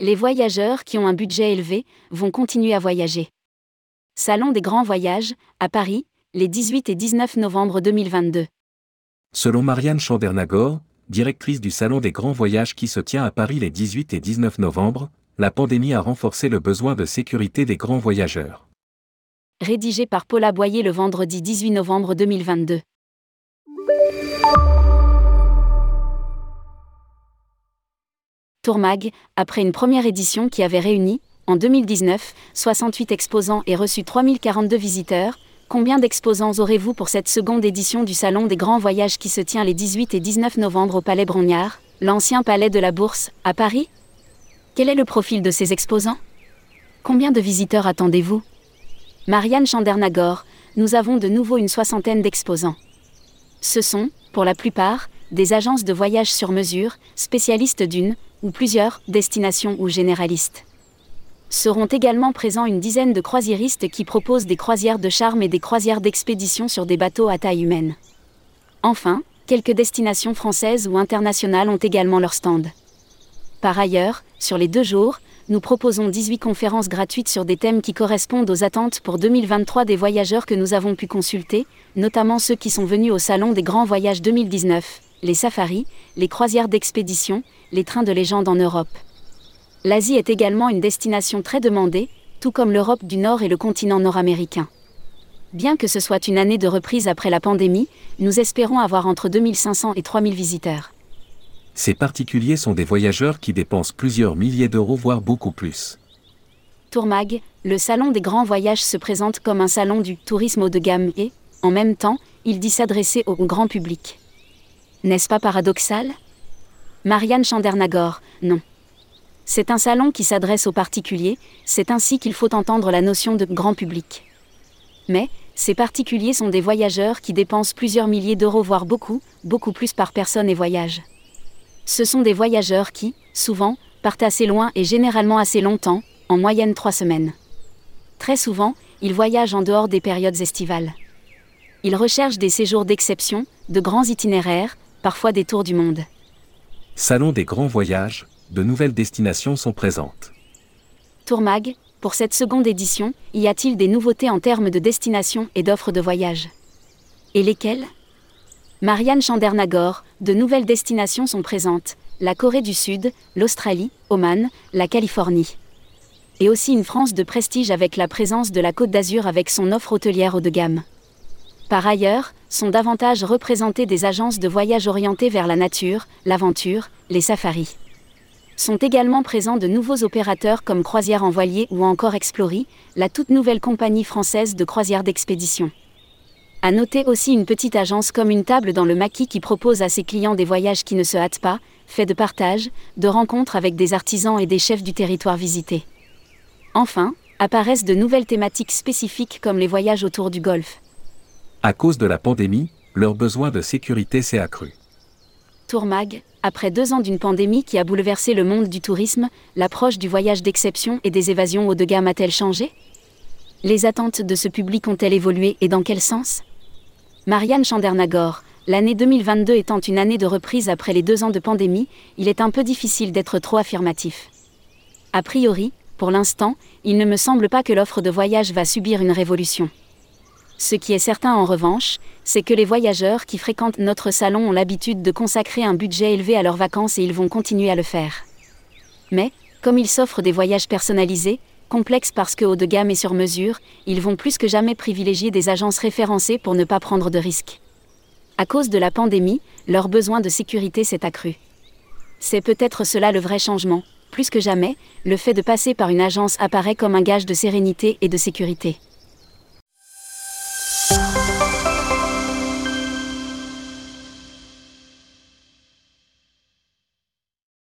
Les voyageurs qui ont un budget élevé vont continuer à voyager. Salon des grands voyages, à Paris, les 18 et 19 novembre 2022. Selon Marianne Chandernagor, directrice du Salon des grands voyages qui se tient à Paris les 18 et 19 novembre, la pandémie a renforcé le besoin de sécurité des grands voyageurs. Rédigé par Paula Boyer le vendredi 18 novembre 2022. Tourmag, après une première édition qui avait réuni, en 2019, 68 exposants et reçu 3042 visiteurs, combien d'exposants aurez-vous pour cette seconde édition du Salon des grands voyages qui se tient les 18 et 19 novembre au Palais Brognard, l'ancien palais de la Bourse, à Paris? Quel est le profil de ces exposants? Combien de visiteurs attendez-vous? Marianne Chandernagor, nous avons de nouveau une soixantaine d'exposants. Ce sont, pour la plupart, des agences de voyage sur mesure, spécialistes d'une, ou plusieurs, destinations ou généralistes. Seront également présents une dizaine de croisiéristes qui proposent des croisières de charme et des croisières d'expédition sur des bateaux à taille humaine. Enfin, quelques destinations françaises ou internationales ont également leur stand. Par ailleurs, sur les deux jours, nous proposons 18 conférences gratuites sur des thèmes qui correspondent aux attentes pour 2023 des voyageurs que nous avons pu consulter, notamment ceux qui sont venus au Salon des Grands Voyages 2019, les safaris, les croisières d'expédition, les trains de légende en Europe. L'Asie est également une destination très demandée, tout comme l'Europe du Nord et le continent nord-américain. Bien que ce soit une année de reprise après la pandémie, nous espérons avoir entre 2500 et 3000 visiteurs. Ces particuliers sont des voyageurs qui dépensent plusieurs milliers d'euros voire beaucoup plus. Tourmag, le salon des grands voyages se présente comme un salon du tourisme haut de gamme et, en même temps, il dit s'adresser au grand public. N'est-ce pas paradoxal? Marianne Chandernagor, non. C'est un salon qui s'adresse aux particuliers, c'est ainsi qu'il faut entendre la notion de grand public. Mais, ces particuliers sont des voyageurs qui dépensent plusieurs milliers d'euros, voire beaucoup, beaucoup plus par personne et voyage. Ce sont des voyageurs qui, souvent, partent assez loin et généralement assez longtemps, en moyenne trois semaines. Très souvent, ils voyagent en dehors des périodes estivales. Ils recherchent des séjours d'exception, de grands itinéraires, parfois des tours du monde. Salon des grands voyages, de nouvelles destinations sont présentes. Tourmag, pour cette seconde édition, y a-t-il des nouveautés en termes de destinations et d'offres de voyage Et lesquelles? Marianne Chandernagor, de nouvelles destinations sont présentes, la Corée du Sud, l'Australie, Oman, la Californie. Et aussi une France de prestige avec la présence de la Côte d'Azur avec son offre hôtelière haut de gamme. Par ailleurs, sont davantage représentées des agences de voyage orientées vers la nature, l'aventure, les safaris. Sont également présents de nouveaux opérateurs comme Croisière en voilier ou encore Explory, la toute nouvelle compagnie française de croisière d'expédition. À noter aussi une petite agence comme une table dans le maquis qui propose à ses clients des voyages qui ne se hâtent pas, faits de partage, de rencontres avec des artisans et des chefs du territoire visité. Enfin, apparaissent de nouvelles thématiques spécifiques comme les voyages autour du golfe. À cause de la pandémie, leur besoin de sécurité s'est accru. Tourmag, après deux ans d'une pandémie qui a bouleversé le monde du tourisme, l'approche du voyage d'exception et des évasions haut de gamme a-t-elle changé? Les attentes de ce public ont-elles évolué et dans quel sens? Marianne Chandernagor, l'année 2022 étant une année de reprise après les deux ans de pandémie, il est un peu difficile d'être trop affirmatif. A priori, pour l'instant, il ne me semble pas que l'offre de voyage va subir une révolution. Ce qui est certain en revanche, c'est que les voyageurs qui fréquentent notre salon ont l'habitude de consacrer un budget élevé à leurs vacances et ils vont continuer à le faire. Mais, comme ils s'offrent des voyages personnalisés, complexes parce que haut de gamme et sur mesure, ils vont plus que jamais privilégier des agences référencées pour ne pas prendre de risques. À cause de la pandémie, leur besoin de sécurité s'est accru. C'est peut-être cela le vrai changement. Plus que jamais, le fait de passer par une agence apparaît comme un gage de sérénité et de sécurité.